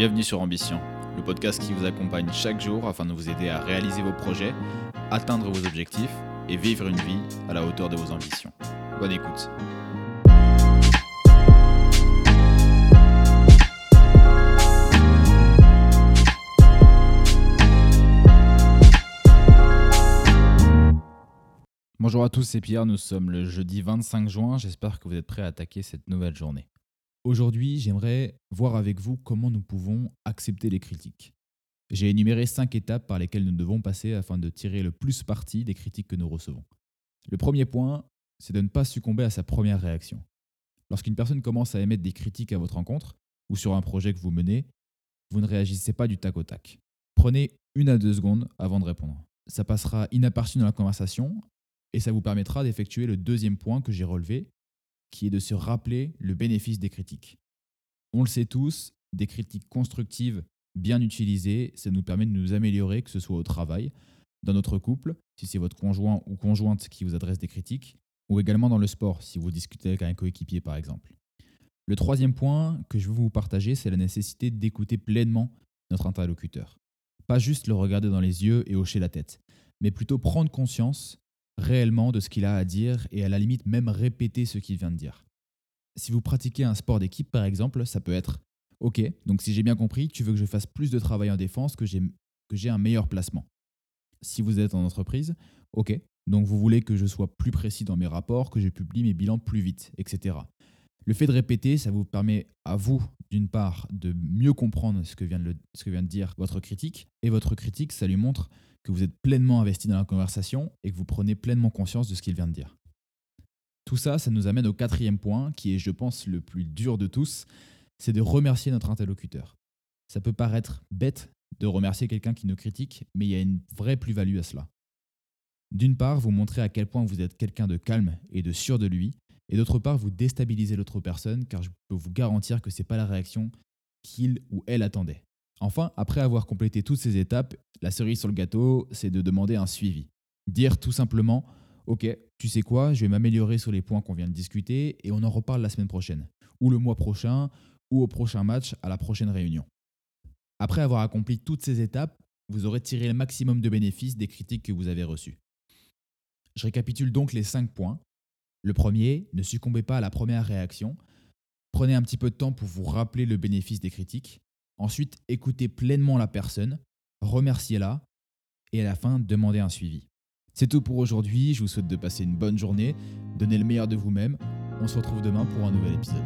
Bienvenue sur Ambition, le podcast qui vous accompagne chaque jour afin de vous aider à réaliser vos projets, atteindre vos objectifs et vivre une vie à la hauteur de vos ambitions. Bonne écoute. Bonjour à tous, c'est Pierre, nous sommes le jeudi 25 juin, j'espère que vous êtes prêts à attaquer cette nouvelle journée. Aujourd'hui, j'aimerais voir avec vous comment nous pouvons accepter les critiques. J'ai énuméré cinq étapes par lesquelles nous devons passer afin de tirer le plus parti des critiques que nous recevons. Le premier point, c'est de ne pas succomber à sa première réaction. Lorsqu'une personne commence à émettre des critiques à votre rencontre ou sur un projet que vous menez, vous ne réagissez pas du tac au tac. Prenez une à deux secondes avant de répondre. Ça passera inaperçu dans la conversation et ça vous permettra d'effectuer le deuxième point que j'ai relevé, qui est de se rappeler le bénéfice des critiques. On le sait tous, des critiques constructives bien utilisées, ça nous permet de nous améliorer, que ce soit au travail, dans notre couple, si c'est votre conjoint ou conjointe qui vous adresse des critiques, ou également dans le sport, si vous discutez avec un coéquipier par exemple. Le troisième point que je veux vous partager, c'est la nécessité d'écouter pleinement notre interlocuteur. Pas juste le regarder dans les yeux et hocher la tête, mais plutôt prendre conscience réellement de ce qu'il a à dire et à la limite même répéter ce qu'il vient de dire. Si vous pratiquez un sport d'équipe par exemple, ça peut être OK, donc si j'ai bien compris, tu veux que je fasse plus de travail en défense, que j'ai un meilleur placement. Si vous êtes en entreprise, OK, donc vous voulez que je sois plus précis dans mes rapports, que je publie mes bilans plus vite, etc. Le fait de répéter, ça vous permet à vous, d'une part, de mieux comprendre ce que, vient de ce que vient de dire votre critique, et votre critique, ça lui montre que vous êtes pleinement investi dans la conversation et que vous prenez pleinement conscience de ce qu'il vient de dire. Tout ça, ça nous amène au quatrième point, qui est, je pense, le plus dur de tous, c'est de remercier notre interlocuteur. Ça peut paraître bête de remercier quelqu'un qui nous critique, mais il y a une vraie plus-value à cela. D'une part, vous montrez à quel point vous êtes quelqu'un de calme et de sûr de lui, et d'autre part, vous déstabilisez l'autre personne, car je peux vous garantir que ce n'est pas la réaction qu'il ou elle attendait. Enfin, après avoir complété toutes ces étapes, la cerise sur le gâteau, c'est de demander un suivi. Dire tout simplement, OK, tu sais quoi, je vais m'améliorer sur les points qu'on vient de discuter et on en reparle la semaine prochaine, ou le mois prochain, ou au prochain match, à la prochaine réunion. Après avoir accompli toutes ces étapes, vous aurez tiré le maximum de bénéfices des critiques que vous avez reçues. Je récapitule donc les 5 points. Le premier, ne succombez pas à la première réaction. Prenez un petit peu de temps pour vous rappeler le bénéfice des critiques. Ensuite, écoutez pleinement la personne, remerciez-la et à la fin, demandez un suivi. C'est tout pour aujourd'hui, je vous souhaite de passer une bonne journée, donnez le meilleur de vous-même. On se retrouve demain pour un nouvel épisode.